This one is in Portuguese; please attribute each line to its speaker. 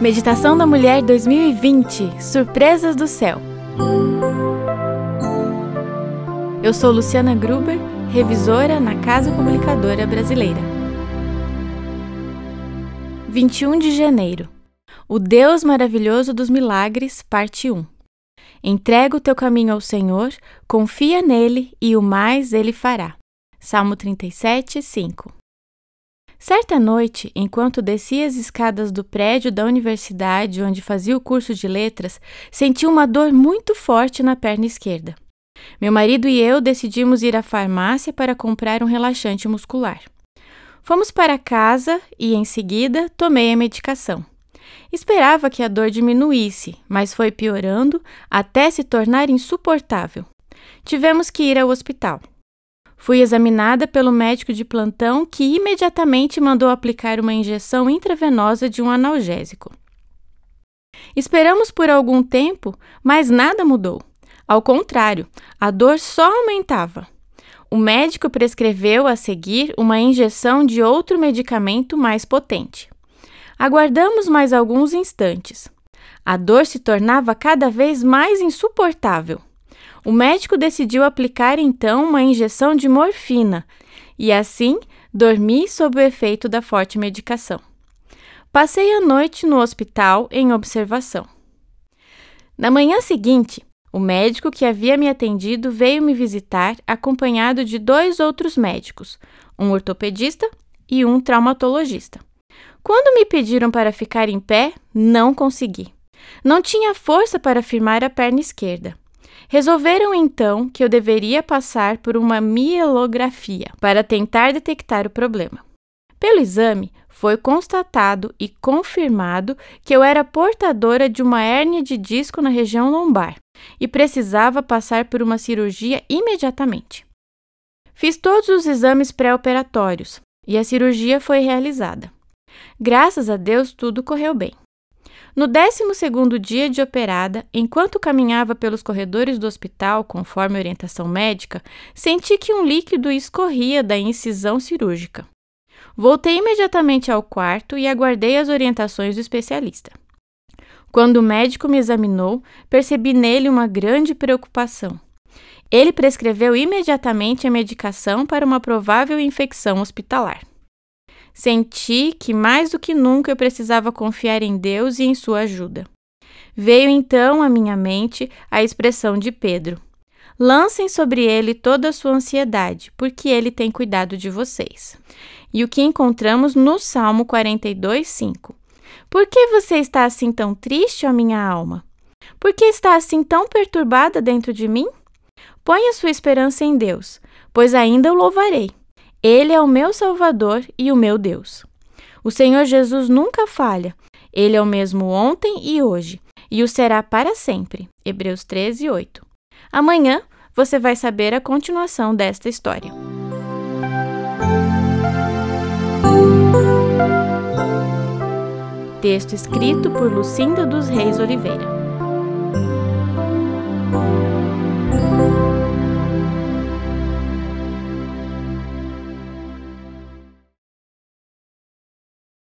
Speaker 1: Meditação da Mulher 2020 Surpresas do Céu. Eu sou Luciana Gruber, revisora na Casa Comunicadora Brasileira. 21 de janeiro. O Deus maravilhoso dos milagres, parte 1. Entrega o teu caminho ao Senhor, confia nele e o mais ele fará. Salmo 37, 5. Certa noite, enquanto descia as escadas do prédio da universidade onde fazia o curso de letras, senti uma dor muito forte na perna esquerda. Meu marido e eu decidimos ir à farmácia para comprar um relaxante muscular. Fomos para casa e, em seguida, tomei a medicação. Esperava que a dor diminuísse, mas foi piorando até se tornar insuportável. Tivemos que ir ao hospital. Fui examinada pelo médico de plantão que imediatamente mandou aplicar uma injeção intravenosa de um analgésico. Esperamos por algum tempo, mas nada mudou. Ao contrário, a dor só aumentava. O médico prescreveu a seguir uma injeção de outro medicamento mais potente. Aguardamos mais alguns instantes. A dor se tornava cada vez mais insuportável. O médico decidiu aplicar então uma injeção de morfina e assim dormi sob o efeito da forte medicação. Passei a noite no hospital em observação. Na manhã seguinte, o médico que havia me atendido veio me visitar acompanhado de dois outros médicos, um ortopedista e um traumatologista. Quando me pediram para ficar em pé, não consegui. Não tinha força para firmar a perna esquerda. Resolveram então que eu deveria passar por uma mielografia para tentar detectar o problema. Pelo exame, foi constatado e confirmado que eu era portadora de uma hérnia de disco na região lombar e precisava passar por uma cirurgia imediatamente. Fiz todos os exames pré-operatórios e a cirurgia foi realizada. Graças a Deus, tudo correu bem. No 12º dia de operada, enquanto caminhava pelos corredores do hospital, conforme orientação médica, senti que um líquido escorria da incisão cirúrgica. Voltei imediatamente ao quarto e aguardei as orientações do especialista. Quando o médico me examinou, percebi nele uma grande preocupação. Ele prescreveu imediatamente a medicação para uma provável infecção hospitalar. Senti que mais do que nunca eu precisava confiar em Deus e em sua ajuda. Veio então à minha mente a expressão de Pedro: Lancem sobre ele toda a sua ansiedade, porque ele tem cuidado de vocês. E o que encontramos no Salmo 42, 5. Por que você está assim tão triste, ó minha alma? Por que está assim tão perturbada dentro de mim? Ponha sua esperança em Deus, pois ainda o louvarei. Ele é o meu Salvador e o meu Deus. O Senhor Jesus nunca falha. Ele é o mesmo ontem e hoje, e o será para sempre. Hebreus 13, 8. Amanhã você vai saber a continuação desta história. Texto escrito por Lucinda dos Reis Oliveira.